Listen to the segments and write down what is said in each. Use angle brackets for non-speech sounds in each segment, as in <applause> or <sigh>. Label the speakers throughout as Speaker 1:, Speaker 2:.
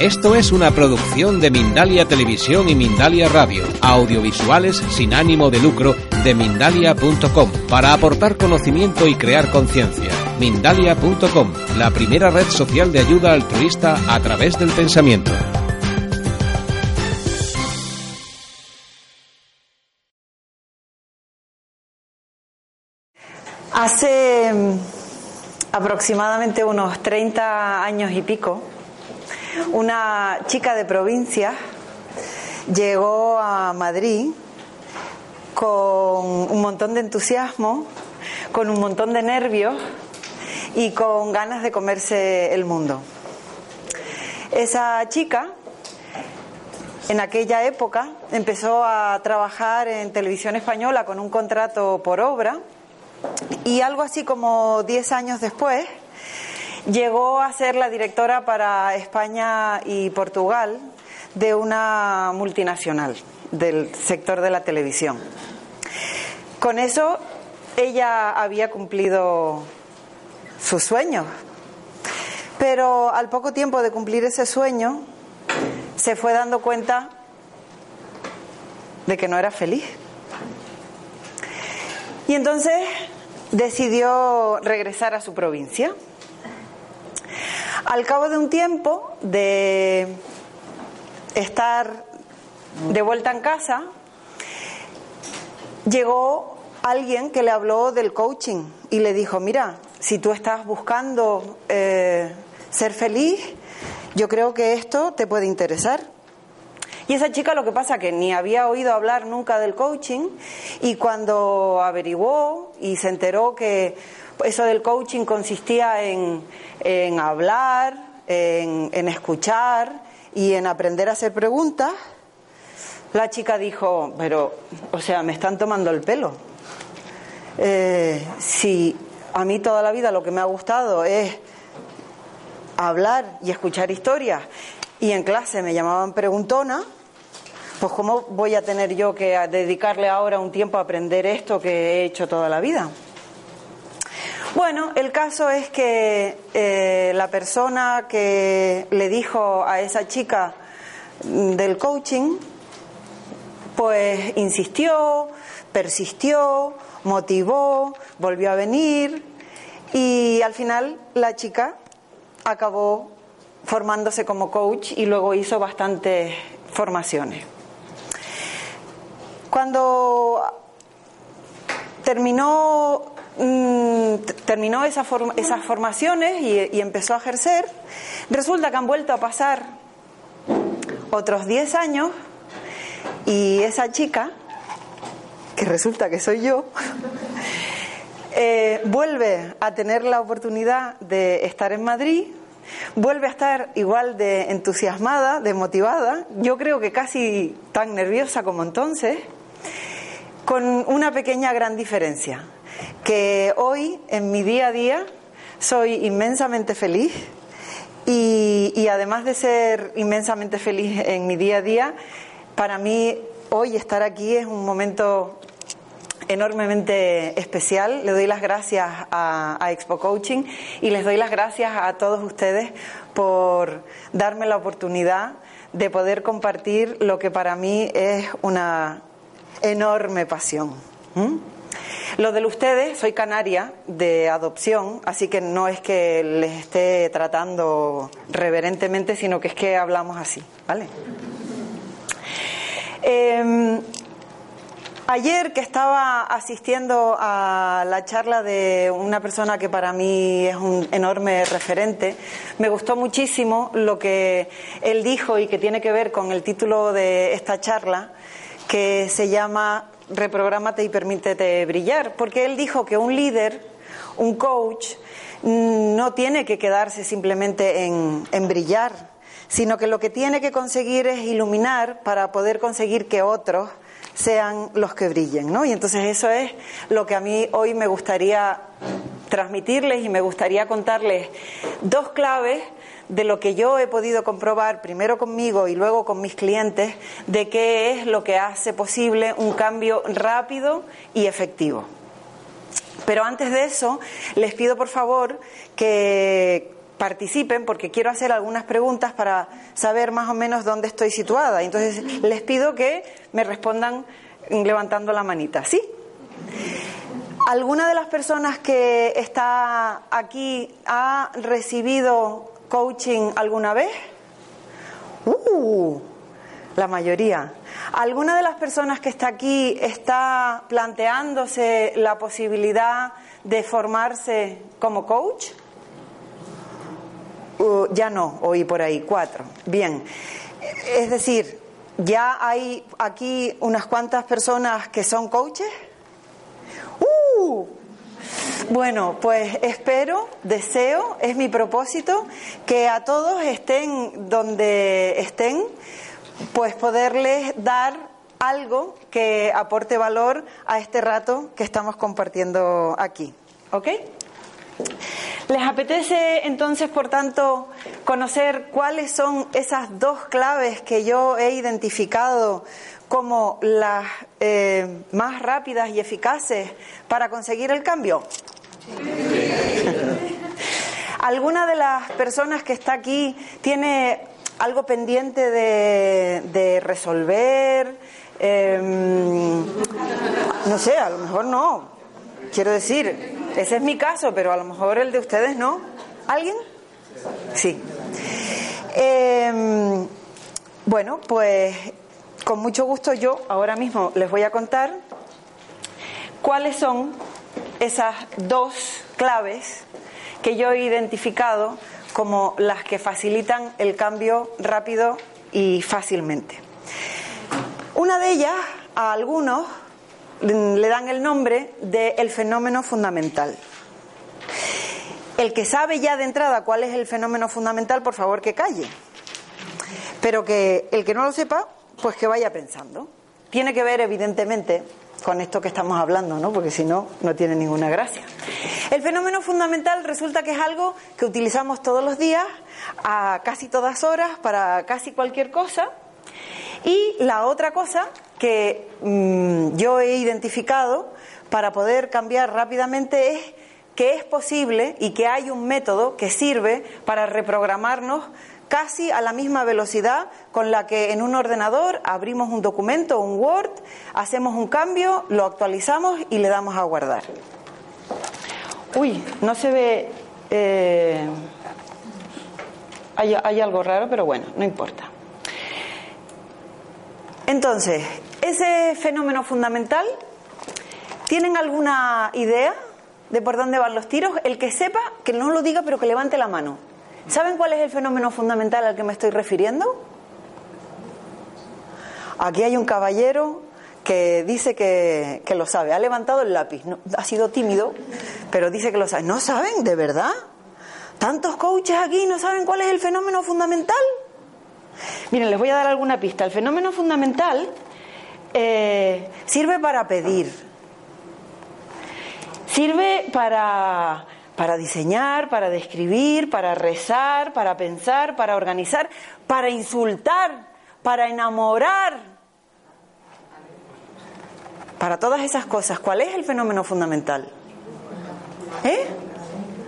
Speaker 1: Esto es una producción de Mindalia Televisión y Mindalia Radio, audiovisuales sin ánimo de lucro de mindalia.com, para aportar conocimiento y crear conciencia. Mindalia.com, la primera red social de ayuda altruista a través del pensamiento.
Speaker 2: Hace mm, aproximadamente unos 30 años y pico, una chica de provincia llegó a Madrid con un montón de entusiasmo, con un montón de nervios y con ganas de comerse el mundo. Esa chica, en aquella época, empezó a trabajar en televisión española con un contrato por obra y algo así como 10 años después llegó a ser la directora para España y Portugal de una multinacional del sector de la televisión. Con eso ella había cumplido sus sueños, pero al poco tiempo de cumplir ese sueño se fue dando cuenta de que no era feliz. Y entonces decidió regresar a su provincia. Al cabo de un tiempo de estar de vuelta en casa, llegó alguien que le habló del coaching y le dijo, mira, si tú estás buscando eh, ser feliz, yo creo que esto te puede interesar. Y esa chica lo que pasa que ni había oído hablar nunca del coaching y cuando averiguó y se enteró que eso del coaching consistía en, en hablar, en, en escuchar y en aprender a hacer preguntas, la chica dijo, pero, o sea, me están tomando el pelo. Eh, si a mí toda la vida lo que me ha gustado es hablar y escuchar historias y en clase me llamaban preguntona, pues ¿cómo voy a tener yo que dedicarle ahora un tiempo a aprender esto que he hecho toda la vida? Bueno, el caso es que eh, la persona que le dijo a esa chica del coaching, pues insistió, persistió, motivó, volvió a venir y al final la chica acabó formándose como coach y luego hizo bastantes formaciones. Cuando terminó, mm, terminó esas formaciones y, empezó a ejercer, resulta que han vuelto a pasar otros 10 años y esa chica, que resulta que soy yo, <laughs> eh, vuelve a tener la oportunidad de estar en Madrid, vuelve a estar igual de entusiasmada, de motivada, yo creo que casi tan nerviosa como entonces, con una pequeña gran diferencia, que hoy en mi día a día soy inmensamente feliz y, además de ser inmensamente feliz en mi día a día, para mí hoy estar aquí es un momento enormemente especial. Le doy las gracias a, Expo Coaching y les doy las gracias a todos ustedes por darme la oportunidad de poder compartir lo que para mí es una enorme pasión. Lo de ustedes, soy canaria de adopción, así que no es que les esté tratando reverentemente, sino que es que hablamos así, ¿vale? Eh, Ayer que estaba asistiendo a la charla de una persona que para mí es un enorme referente, me gustó muchísimo lo que él dijo y que tiene que ver con el título de esta charla, que se llama Reprográmate y permítete brillar, porque él dijo que un líder, un coach, no tiene que quedarse simplemente en, en brillar, sino que lo que tiene que conseguir es iluminar para poder conseguir que otros sean los que brillen, ¿no? Y entonces eso es lo que a mí hoy me gustaría transmitirles y me gustaría contarles dos claves de lo que yo he podido comprobar primero conmigo y luego con mis clientes de qué es lo que hace posible un cambio rápido y efectivo. Pero antes de eso, les pido por favor que participen porque quiero hacer algunas preguntas para saber más o menos dónde estoy situada. Entonces, les pido que me respondan levantando la manita. ¿Sí? ¿Alguna de las personas que está aquí ha recibido coaching alguna vez? Uh, la mayoría. ¿Alguna de las personas que está aquí está planteándose la posibilidad de formarse como coach? Uh, ya no, oí por ahí, cuatro. Bien. Es decir, ya hay aquí unas cuantas personas que son coaches. ¡Uh! Bueno, pues espero, deseo, es mi propósito, que a todos estén donde estén, pues poderles dar algo que aporte valor a este rato que estamos compartiendo aquí. ¿Ok? ¿Les apetece entonces, por tanto, conocer cuáles son esas dos claves que yo he identificado como las eh, más rápidas y eficaces para conseguir el cambio? <laughs> ¿Alguna de las personas que está aquí tiene algo pendiente de, resolver? Em, no sé, a lo mejor no. Quiero decir, ese es mi caso, pero a lo mejor el de ustedes no. ¿Alguien? Sí. Em, bueno, pues con mucho gusto yo ahora mismo les voy a contar cuáles son esas dos claves que yo he identificado como las que facilitan el cambio rápido y fácilmente. Una de ellas, a algunos, le dan el nombre de el fenómeno fundamental. El que sabe ya de entrada cuál es el fenómeno fundamental, por favor que calle. Pero que el que no lo sepa, pues que vaya pensando. Tiene que ver, evidentemente, con esto que estamos hablando, ¿no? Porque si no, no tiene ninguna gracia. El fenómeno fundamental resulta que es algo que utilizamos todos los días, a casi todas horas, para casi cualquier cosa. Y la otra cosa que mm, yo he identificado para poder cambiar rápidamente es que es posible y que hay un método que sirve para reprogramarnos casi a la misma velocidad con la que en un ordenador abrimos un documento, un Word, hacemos un cambio, lo actualizamos y le damos a guardar. Uy, no se ve... Eh, hay, hay algo raro, pero bueno, no importa. Entonces, ese fenómeno fundamental, ¿tienen alguna idea de por dónde van los tiros? El que sepa, que no lo diga, pero que levante la mano. ¿Saben cuál es el fenómeno fundamental al que me estoy refiriendo? Aquí hay un caballero que dice que, lo sabe. Ha levantado el lápiz. ha sido tímido, pero dice que lo sabe. ¿No saben? ¿De verdad? ¿Tantos coaches aquí no saben cuál es el fenómeno fundamental? Miren, les voy a dar alguna pista. El fenómeno fundamental eh, sirve para pedir, sirve para, para diseñar, para describir, para rezar, para pensar, para organizar, para insultar, para enamorar, para todas esas cosas. ¿Cuál es el fenómeno fundamental? ¿Eh?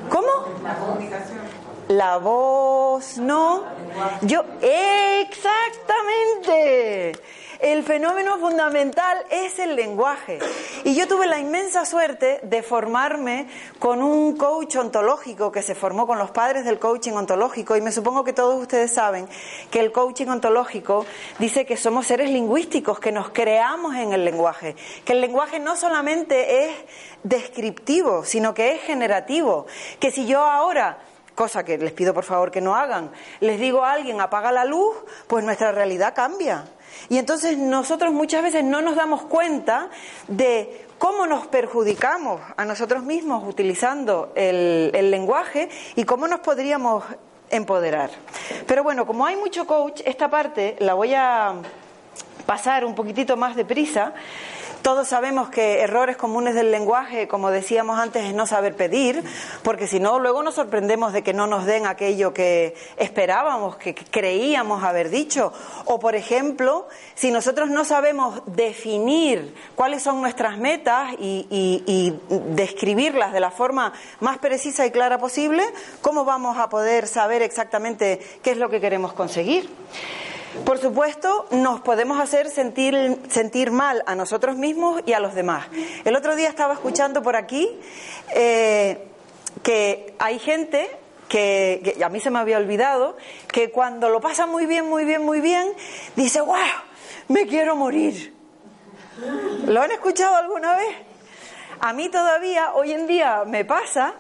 Speaker 2: ¿Cómo? La comunicación. La voz, no. Yo, exactamente. El fenómeno fundamental es el lenguaje. Y yo tuve la inmensa suerte de formarme con un coach ontológico que se formó con los padres del coaching ontológico. Y me supongo que todos ustedes saben que el coaching ontológico dice que somos seres lingüísticos, que nos creamos en el lenguaje. Que el lenguaje no solamente es descriptivo, sino que es generativo. Que si yo ahora cosa que les pido por favor que no hagan, les digo a alguien apaga la luz, pues nuestra realidad cambia. Y entonces nosotros muchas veces no nos damos cuenta de cómo nos perjudicamos a nosotros mismos utilizando el, lenguaje y cómo nos podríamos empoderar. Pero bueno, como hay mucho coach, esta parte la voy a pasar un poquitito más deprisa. Todos sabemos que errores comunes del lenguaje, como decíamos antes, es no saber pedir, porque si no, luego nos sorprendemos de que no nos den aquello que esperábamos, que creíamos haber dicho. O, por ejemplo, si nosotros no sabemos definir cuáles son nuestras metas y, y describirlas de la forma más precisa y clara posible, ¿cómo vamos a poder saber exactamente qué es lo que queremos conseguir? Por supuesto, nos podemos hacer sentir, sentir mal a nosotros mismos y a los demás. El otro día estaba escuchando por aquí eh, que hay gente que, que, a mí se me había olvidado, que cuando lo pasa muy bien, muy bien, muy bien, dice, ¡guau! Me quiero morir. ¿Lo han escuchado alguna vez? A mí todavía, hoy en día, me pasa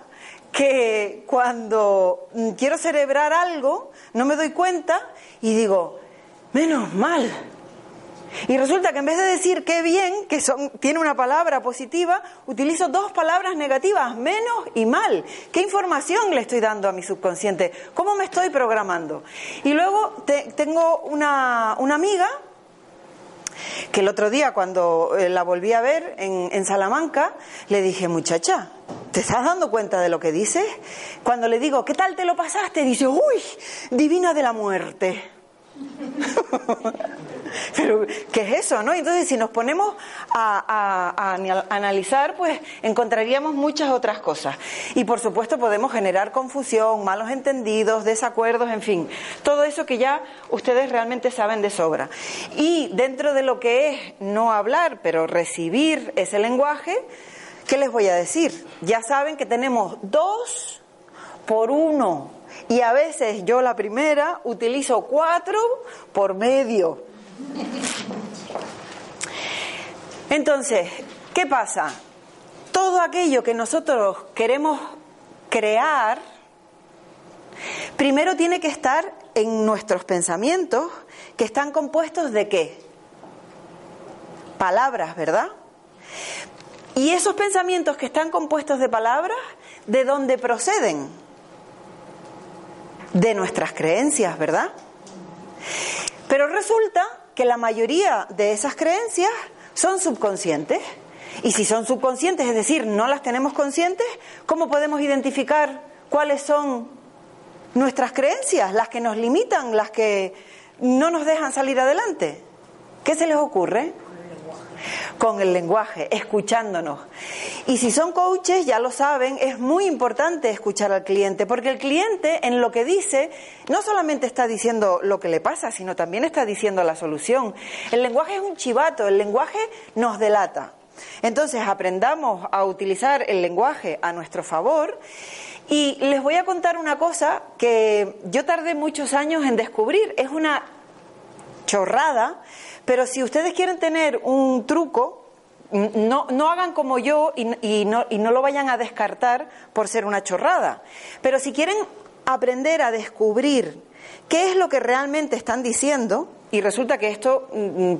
Speaker 2: que cuando quiero celebrar algo, no me doy cuenta y digo, menos mal. Y resulta que en vez de decir qué bien, que son, tiene una palabra positiva, utilizo dos palabras negativas, menos y mal. ¿Qué información le estoy dando a mi subconsciente? ¿Cómo me estoy programando? Y luego tengo una, una, amiga que el otro día cuando eh, la volví a ver en, en Salamanca, le dije, muchacha, ¿te estás dando cuenta de lo que dices? Cuando le digo, ¿qué tal te lo pasaste? Dice, uy, divina de la muerte. <laughs> Pero, ¿qué es eso, no? Entonces, si nos ponemos a, analizar, pues encontraríamos muchas otras cosas. Y, por supuesto, podemos generar confusión, malos entendidos, desacuerdos, en fin, todo eso que ya ustedes realmente saben de sobra. Y dentro de lo que es no hablar, pero recibir ese lenguaje, ¿qué les voy a decir? Ya saben que tenemos dos por uno y a veces yo la primera utilizo cuatro por medio. Entonces, ¿qué pasa? Todo aquello que nosotros queremos crear, primero tiene que estar en nuestros pensamientos, que están compuestos de qué? Palabras, ¿verdad? Y esos pensamientos que están compuestos de palabras, ¿de dónde proceden? De nuestras creencias, ¿verdad? Pero resulta que la mayoría de esas creencias son subconscientes. Y si son subconscientes, es decir, no las tenemos conscientes, ¿cómo podemos identificar cuáles son nuestras creencias, las que nos limitan, las que no nos dejan salir adelante? ¿Qué se les ocurre? Con el lenguaje, escuchándonos. Y si son coaches, ya lo saben, es muy importante escuchar al cliente, porque el cliente en lo que dice no solamente está diciendo lo que le pasa, sino también está diciendo la solución. El lenguaje es un chivato, el lenguaje nos delata. Entonces aprendamos a utilizar el lenguaje a nuestro favor y les voy a contar una cosa que yo tardé muchos años en descubrir. Es una chorrada, pero si ustedes quieren tener un truco, no, no hagan como yo y, y, no, y no lo vayan a descartar por ser una chorrada. Pero si quieren aprender a descubrir qué es lo que realmente están diciendo, y resulta que esto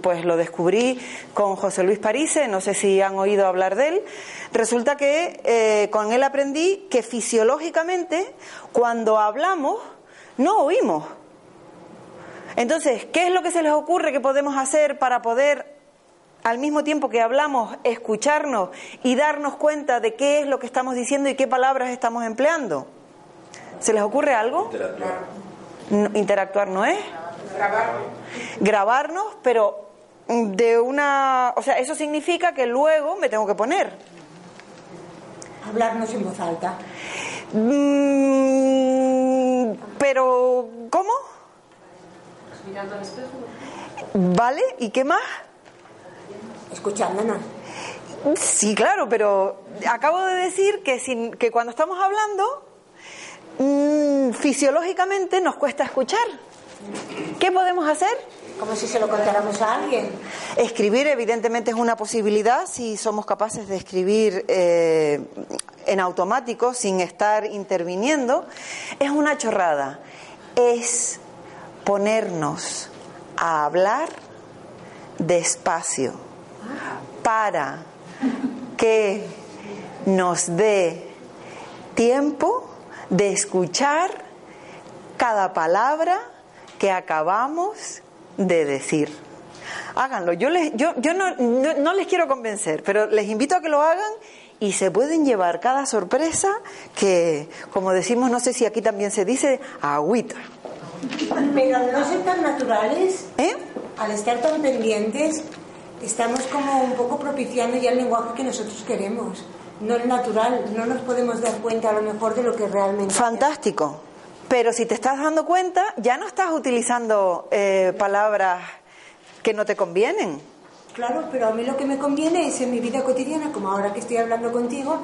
Speaker 2: pues lo descubrí con José Luis Parise, no sé si han oído hablar de él, resulta que eh, con él aprendí que fisiológicamente cuando hablamos no oímos. Entonces, ¿qué es lo que se les ocurre que podemos hacer para poder, al mismo tiempo que hablamos, escucharnos y darnos cuenta de qué es lo que estamos diciendo y qué palabras estamos empleando? ¿Se les ocurre algo? Interactuar. interactuar no es. Grabarnos. Grabarnos, pero de una. O sea, eso significa que luego me tengo que poner.
Speaker 3: Hablarnos en voz alta.
Speaker 2: Mm, pero, ¿cómo? Mirando al espejo. ¿Vale? ¿Y qué más?
Speaker 3: Escuchándonos.
Speaker 2: Sí, claro, pero acabo de decir que, sin, que cuando estamos hablando, mmm, fisiológicamente nos cuesta escuchar. ¿Qué podemos hacer?
Speaker 3: Como si se lo contáramos a alguien.
Speaker 2: Escribir, evidentemente, es una posibilidad si somos capaces de escribir eh, en automático, sin estar interviniendo. Es una chorrada. Es ponernos a hablar despacio para que nos dé tiempo de escuchar cada palabra que acabamos de decir. Háganlo. Yo, les, yo, yo no, no les quiero convencer, pero les invito a que lo hagan y se pueden llevar cada sorpresa que, como decimos, no sé si aquí también se dice, agüita.
Speaker 3: Pero al no ser tan naturales,
Speaker 2: ¿Eh?
Speaker 3: al estar tan pendientes, estamos como un poco propiciando ya el lenguaje que nosotros queremos. No es natural, no nos podemos dar cuenta a lo mejor de lo que realmente
Speaker 2: Fantástico. Pero si te estás dando cuenta, ya no estás utilizando eh, palabras que no te convienen.
Speaker 3: Claro, pero a mí lo que me conviene es en mi vida cotidiana, como ahora que estoy hablando contigo,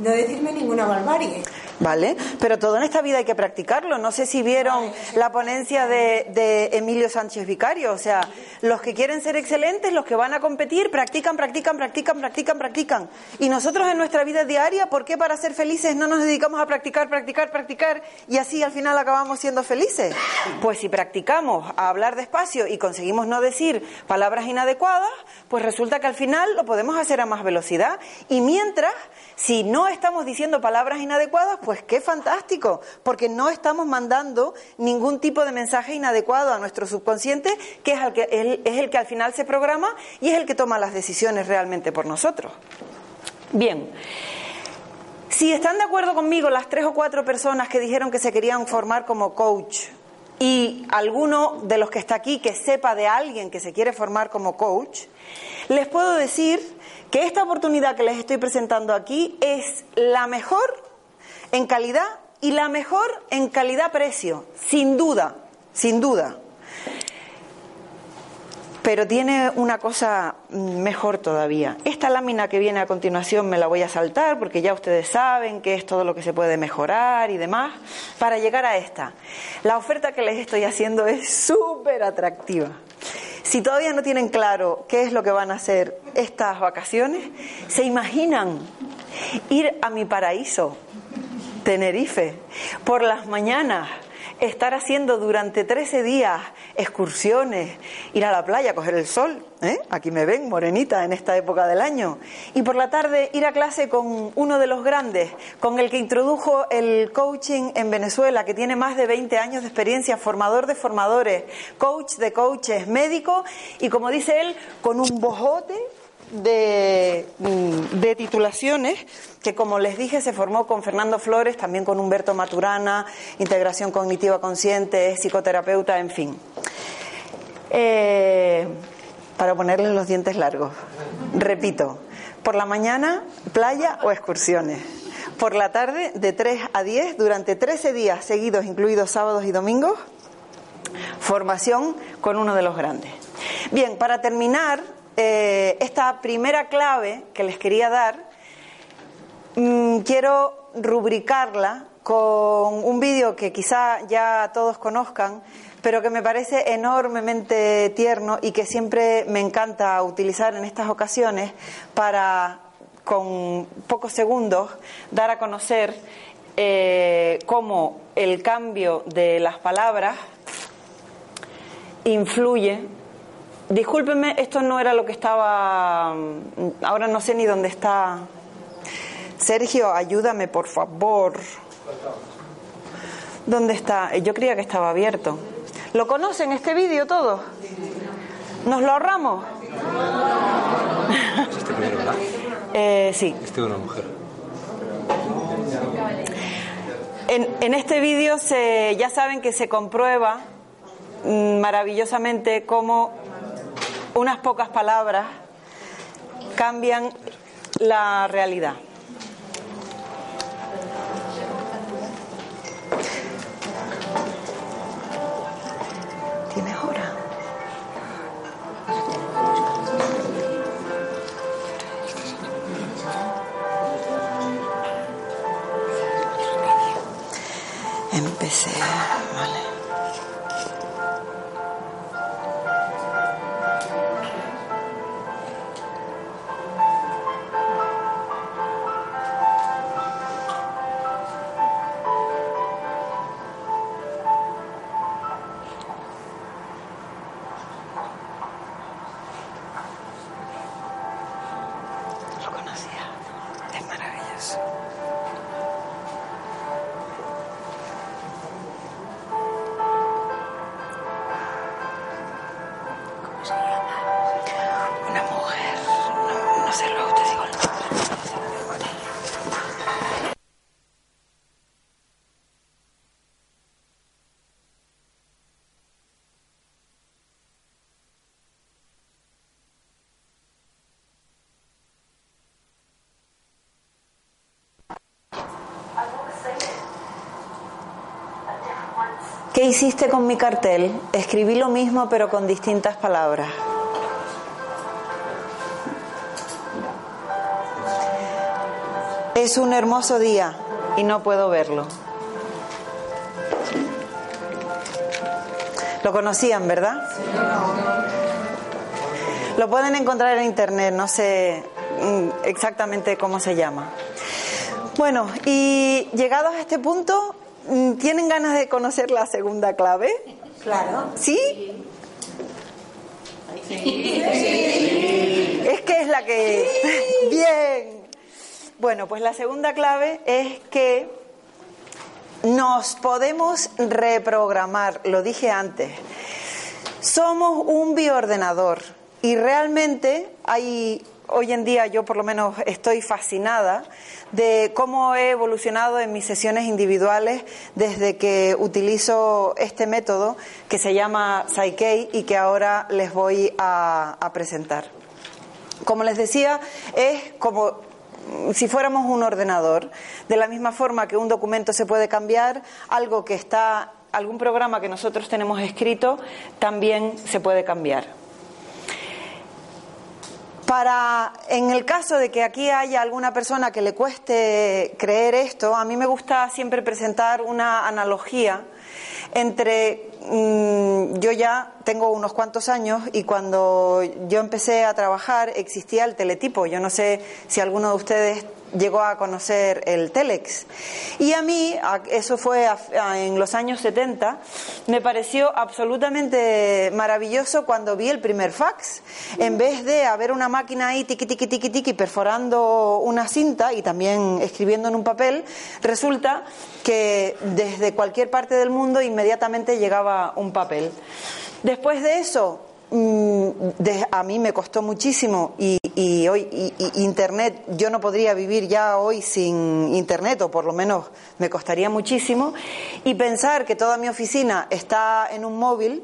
Speaker 3: no decirme ninguna barbarie.
Speaker 2: ¿Vale? Pero todo en esta vida hay que practicarlo. No sé si vieron la ponencia de, de Emilio Sánchez Vicario. O sea, los que quieren ser excelentes, los que van a competir, practican, practican, practican, practican, practican. Y nosotros en nuestra vida diaria, ¿por qué para ser felices no nos dedicamos a practicar, practicar, practicar y así al final acabamos siendo felices? Pues si practicamos a hablar despacio y conseguimos no decir palabras inadecuadas, pues resulta que al final lo podemos hacer a más velocidad. Y mientras, si no estamos diciendo palabras inadecuadas, pues qué fantástico, porque no estamos mandando ningún tipo de mensaje inadecuado a nuestro subconsciente, que es el que, es el que al final se programa y es el que toma las decisiones realmente por nosotros. Bien. Si están de acuerdo conmigo las tres o cuatro personas que dijeron que se querían formar como coach y alguno de los que está aquí que sepa de alguien que se quiere formar como coach, les puedo decir que esta oportunidad que les estoy presentando aquí es la mejor en calidad y la mejor en calidad-precio, sin duda, sin duda. Pero tiene una cosa mejor todavía. Esta lámina que viene a continuación me la voy a saltar porque ya ustedes saben que es todo lo que se puede mejorar y demás. Para llegar a esta, la oferta que les estoy haciendo es súper atractiva. Si todavía no tienen claro qué es lo que van a hacer estas vacaciones, ¿se imaginan ir a mi paraíso, Tenerife, por las mañanas? Estar haciendo durante 13 días excursiones, ir a la playa, coger el sol, ¿eh? aquí me ven morenita en esta época del año, y por la tarde ir a clase con uno de los grandes, con el que introdujo el coaching en Venezuela, que tiene más de 20 años de experiencia, formador de formadores, coach de coaches, médico, y como dice él, con un bojote de, de, titulaciones que, como les dije, se formó con Fernando Flores, también con Humberto Maturana, integración cognitiva consciente, psicoterapeuta, en fin. Eh, para ponerles los dientes largos. Repito, por la mañana, playa o excursiones. Por la tarde, de 3 a 10, durante 13 días seguidos, incluidos sábados y domingos, formación con uno de los grandes. Bien, para terminar, eh, esta primera clave que les quería dar, mmm, quiero rubricarla con un vídeo que quizá ya todos conozcan, pero que me parece enormemente tierno y que siempre me encanta utilizar en estas ocasiones para, con pocos segundos, dar a conocer eh, cómo el cambio de las palabras influye Discúlpeme, esto no era lo que estaba. Ahora no sé ni dónde está. Sergio, ayúdame, por favor. ¿Dónde está? Yo creía que estaba abierto. ¿Lo conocen este vídeo todos? ¿Nos lo ahorramos?
Speaker 4: ¿Es este primero, verdad?
Speaker 2: Eh, sí.
Speaker 4: Este de una mujer.
Speaker 2: En, en este vídeo se, ya saben que se comprueba mm, maravillosamente cómo unas pocas palabras cambian la realidad. ¿Qué hiciste con mi cartel? Escribí lo mismo pero con distintas palabras. Es un hermoso día y no puedo verlo. Lo conocían, ¿verdad? Lo pueden encontrar en internet, no sé mm, exactamente cómo se llama. Bueno, y llegados a este punto, ¿tienen ganas de conocer la segunda clave?
Speaker 3: Claro.
Speaker 2: ¿Sí? Es que es la que... <laughs> Bien. Bueno, pues la segunda clave es que nos podemos reprogramar, lo dije antes. Somos un bioordenador y realmente hay, hoy en día yo por lo menos estoy fascinada de cómo he evolucionado en mis sesiones individuales desde que utilizo este método que se llama Psyche y que ahora les voy a, a presentar. Como les decía, es como si fuéramos un ordenador, de la misma forma que un documento se puede cambiar, algo que está, algún programa que nosotros tenemos escrito, también se puede cambiar. Para, en el caso de que aquí haya alguna persona que le cueste creer esto, a mí me gusta siempre presentar una analogía entre yo ya tengo unos cuantos años y cuando yo empecé a trabajar existía el teletipo. Yo no sé si alguno de ustedes llegó a conocer el Telex. Y a mí, eso fue en los años 70, me pareció absolutamente maravilloso cuando vi el primer fax. En vez de haber una máquina ahí tiqui, tiqui, tiqui, tiqui, perforando una cinta y también escribiendo en un papel, resulta que desde cualquier parte del mundo inmediatamente llegaba un papel. Después de eso, Mm, a mí me costó muchísimo y, hoy internet yo no podría vivir ya hoy sin internet o por lo menos me costaría muchísimo y pensar que toda mi oficina está en un móvil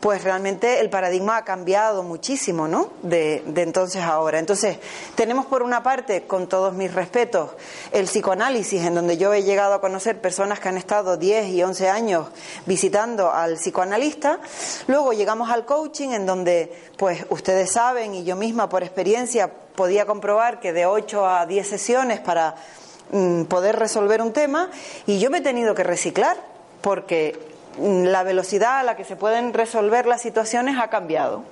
Speaker 2: pues realmente el paradigma ha cambiado muchísimo, ¿no? De, entonces a ahora. Entonces, tenemos por una parte, con todos mis respetos, el psicoanálisis, en donde yo he llegado a conocer personas que han estado 10 y 11 años visitando al psicoanalista. Luego llegamos al coaching, en donde, pues, ustedes saben, y yo misma por experiencia podía comprobar que de 8 a 10 sesiones para mm, poder resolver un tema, y yo me he tenido que reciclar, porque la velocidad a la que se pueden resolver las situaciones ha cambiado.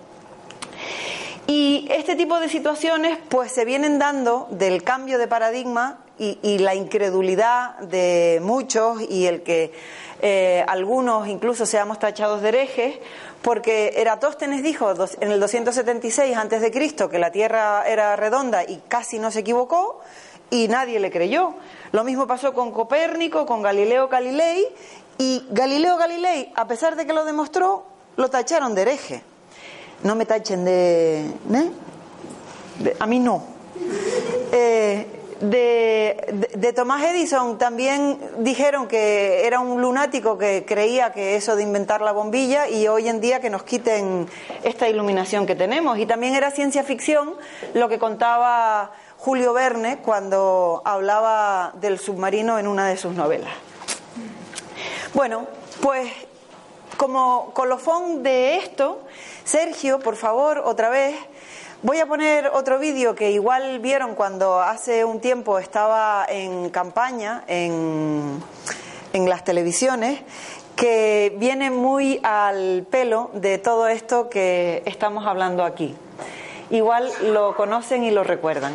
Speaker 2: Y este tipo de situaciones pues se vienen dando del cambio de paradigma y, la incredulidad de muchos y el que eh, algunos incluso seamos tachados de herejes, porque Eratóstenes dijo en el 276 antes de Cristo que la Tierra era redonda y casi no se equivocó y nadie le creyó. Lo mismo pasó con Copérnico, con Galileo Galilei y Galileo Galilei, a pesar de que lo demostró, lo tacharon de hereje. No me tachen de... ¿eh? a mí no. Eh, de, de, Tomás Edison también dijeron que era un lunático que creía que eso de inventar la bombilla y hoy en día que nos quiten esta iluminación que tenemos. Y también era ciencia ficción lo que contaba Julio Verne cuando hablaba del submarino en una de sus novelas. Bueno, pues como colofón de esto, Sergio, por favor, otra vez, voy a poner otro vídeo que igual vieron cuando hace un tiempo estaba en campaña en, en las televisiones, que viene muy al pelo de todo esto que estamos hablando aquí. Igual lo conocen y lo recuerdan.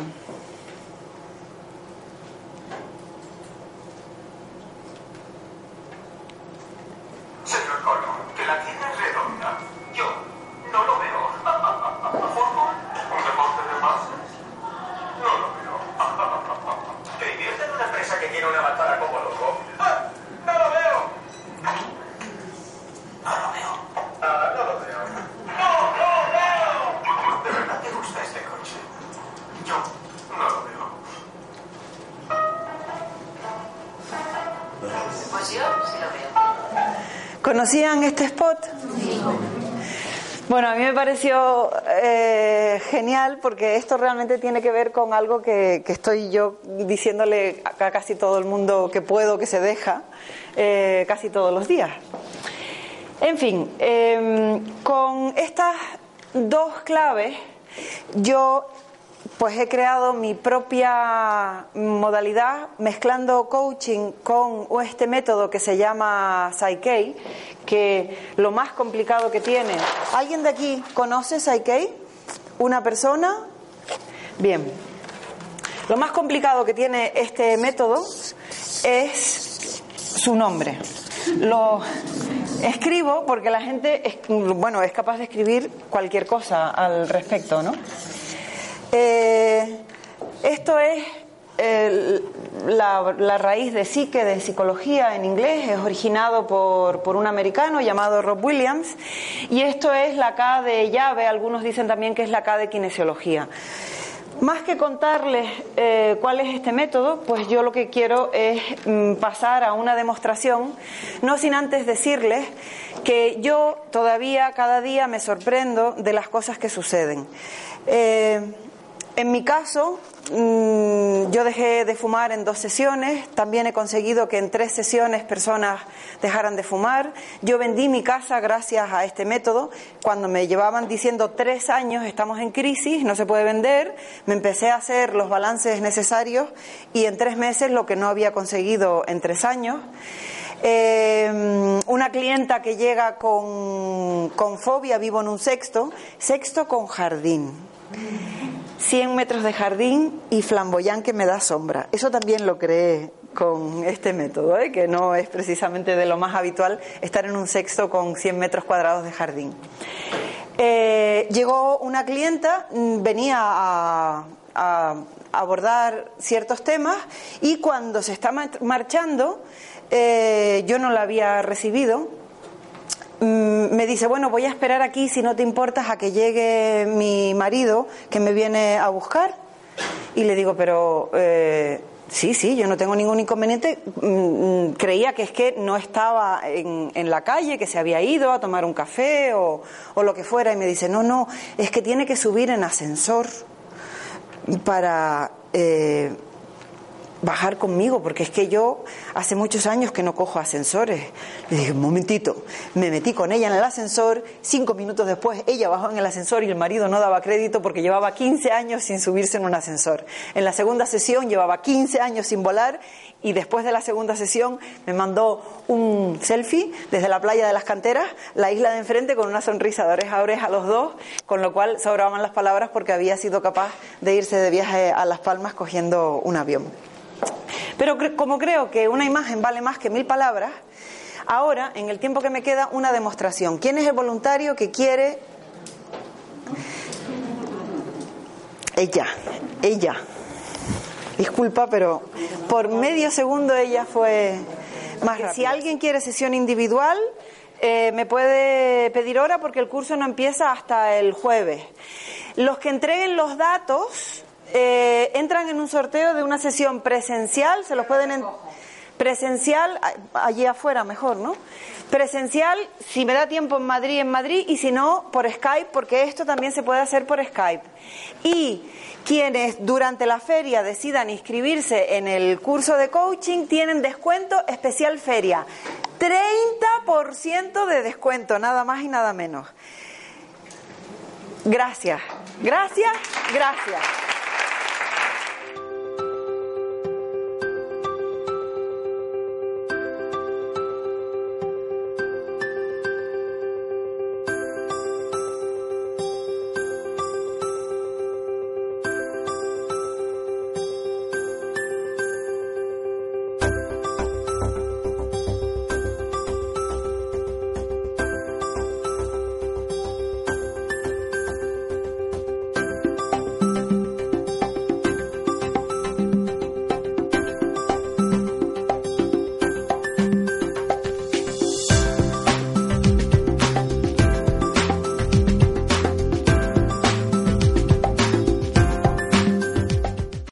Speaker 2: Pareció eh, genial porque esto realmente tiene que ver con algo que, estoy yo diciéndole a casi todo el mundo que puedo, que se deja, eh, casi todos los días. En fin, em, con estas dos claves yo pues he creado mi propia modalidad mezclando coaching con este método que se llama Psyche, que lo más complicado que tiene. ¿Alguien de aquí conoce Psyche? ¿Una persona? Bien. Lo más complicado que tiene este método es su nombre. Lo escribo porque la gente es, bueno, es capaz de escribir cualquier cosa al respecto, ¿no? Eh, esto es la, raíz de psique, de psicología en inglés, es originado por, por, un americano llamado Rob Williams, y esto es la K de llave, algunos dicen también que es la K de kinesiología. Más que contarles eh, cuál es este método, pues yo lo que quiero es mm, pasar a una demostración, no sin antes decirles que yo todavía cada día me sorprendo de las cosas que suceden. Eh, en mi caso, mm, yo dejé de fumar en dos sesiones, también he conseguido que en tres sesiones personas dejaran de fumar. Yo vendí mi casa gracias a este método. Cuando me llevaban diciendo tres años, estamos en crisis, no se puede vender, me empecé a hacer los balances necesarios y en tres meses lo que no había conseguido en tres años. Eh, una clienta que llega con, con fobia, vivo en un sexto, sexto con jardín. 100 metros de jardín y flamboyán que me da sombra. Eso también lo creé con este método, ¿eh? que no es precisamente de lo más habitual estar en un sexto con 100 metros cuadrados de jardín. Eh, llegó una clienta, mm, venía a, abordar ciertos temas y cuando se está marchando, eh, yo no la había recibido me dice, bueno, voy a esperar aquí, si no te importas, a que llegue mi marido que me viene a buscar. Y le digo, pero eh, sí, sí, yo no tengo ningún inconveniente. Mm, mm, creía que es que no estaba en, en, la calle, que se había ido a tomar un café o, o lo que fuera. Y me dice, no, no, es que tiene que subir en ascensor para... Eh, bajar conmigo, porque es que yo hace muchos años que no cojo ascensores. Le dije, un momentito, me metí con ella en el ascensor, cinco minutos después ella bajó en el ascensor y el marido no daba crédito porque llevaba 15 años sin subirse en un ascensor. En la segunda sesión llevaba 15 años sin volar y después de la segunda sesión me mandó un selfie desde la playa de las canteras, la isla de enfrente, con una sonrisa de oreja a oreja a los dos, con lo cual sobraban las palabras porque había sido capaz de irse de viaje a Las Palmas cogiendo un avión. Pero como creo que una imagen vale más que mil palabras, ahora, en el tiempo que me queda, una demostración. ¿Quién es el voluntario que quiere... Ella, ella. Disculpa, pero por medio segundo ella fue más rápida. Si alguien quiere sesión individual, eh, me puede pedir hora porque el curso no empieza hasta el jueves. Los que entreguen los datos eh, entran en un sorteo de una sesión presencial, se los pueden... presencial, allí afuera mejor, ¿no? Presencial, si me da tiempo en Madrid, en Madrid, y si no, por Skype, porque esto también se puede hacer por Skype. Y quienes durante la feria decidan inscribirse en el curso de coaching tienen descuento especial feria. 30% de descuento, nada más y nada menos. Gracias, gracias, gracias.